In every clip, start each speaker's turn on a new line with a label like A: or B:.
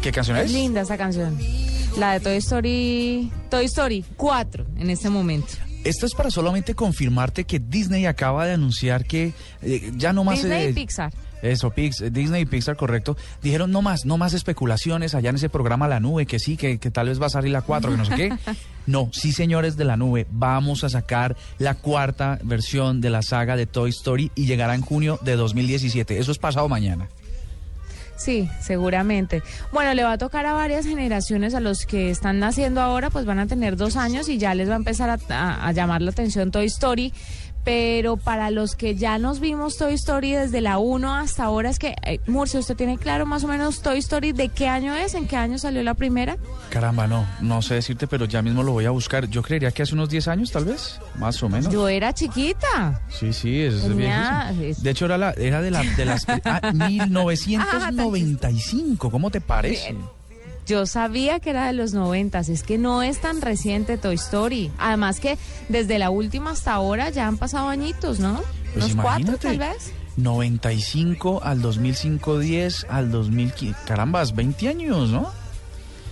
A: ¿Qué canción es?
B: Es linda esa canción. La de Toy Story, Toy Story 4 en este momento.
A: Esto es para solamente confirmarte que Disney acaba de anunciar que eh, ya no más...
B: Disney
A: eh,
B: y Pixar.
A: Eso, Pix, Disney y Pixar, correcto. Dijeron no más, no más especulaciones allá en ese programa La Nube, que sí, que, que tal vez va a salir la 4, que no sé qué. No, sí, señores de La Nube, vamos a sacar la cuarta versión de la saga de Toy Story y llegará en junio de 2017. Eso es pasado mañana.
B: Sí, seguramente. Bueno, le va a tocar a varias generaciones, a los que están naciendo ahora, pues van a tener dos años y ya les va a empezar a, a- a llamar la atención Toy Story. Pero para los que ya nos vimos Toy Story desde la 1 hasta ahora, es que, eh, Murcia, ¿usted tiene claro más o menos Toy Story de qué año es? ¿En qué año salió la primera?
A: Caramba, no, no sé decirte, pero ya mismo lo voy a buscar. Yo creería que hace unos 10 años, tal vez, más o menos.
B: Yo era chiquita.
A: Sí, sí, es
B: Tenía-
A: De hecho, era, la, era de, la, de las... Ah, 1995, ¿cómo te parece?
B: Yo sabía que era de los noventas, es que no es tan reciente Toy Story. Además que desde la última hasta ahora ya han pasado añitos, ¿no?
A: Pues
B: Unos cuatro tal vez.
A: 95 al 2005, 10 al 2015. Carambas, 20 años, ¿no?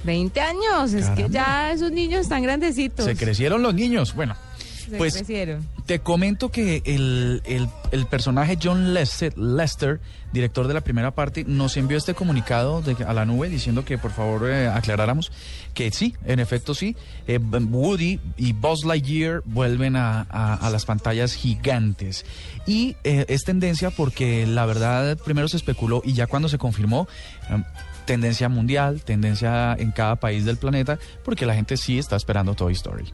B: 20 años, es que ya esos niños están grandecitos.
A: Se crecieron los niños. Bueno,
B: Se
A: pues
B: crecieron.
A: te comento que el, el- el personaje John Lester, Lester, director de la primera parte, nos envió este comunicado de- a la nube diciendo que por favor eh, aclaráramos que sí, en efecto sí, eh, Woody y Buzz Lightyear vuelven a, a- a las pantallas gigantes. Y eh, es tendencia porque la verdad primero se especuló y ya cuando se confirmó... em, Tendencia mundial, tendencia en cada país del planeta, porque la gente sí está esperando Toy Story.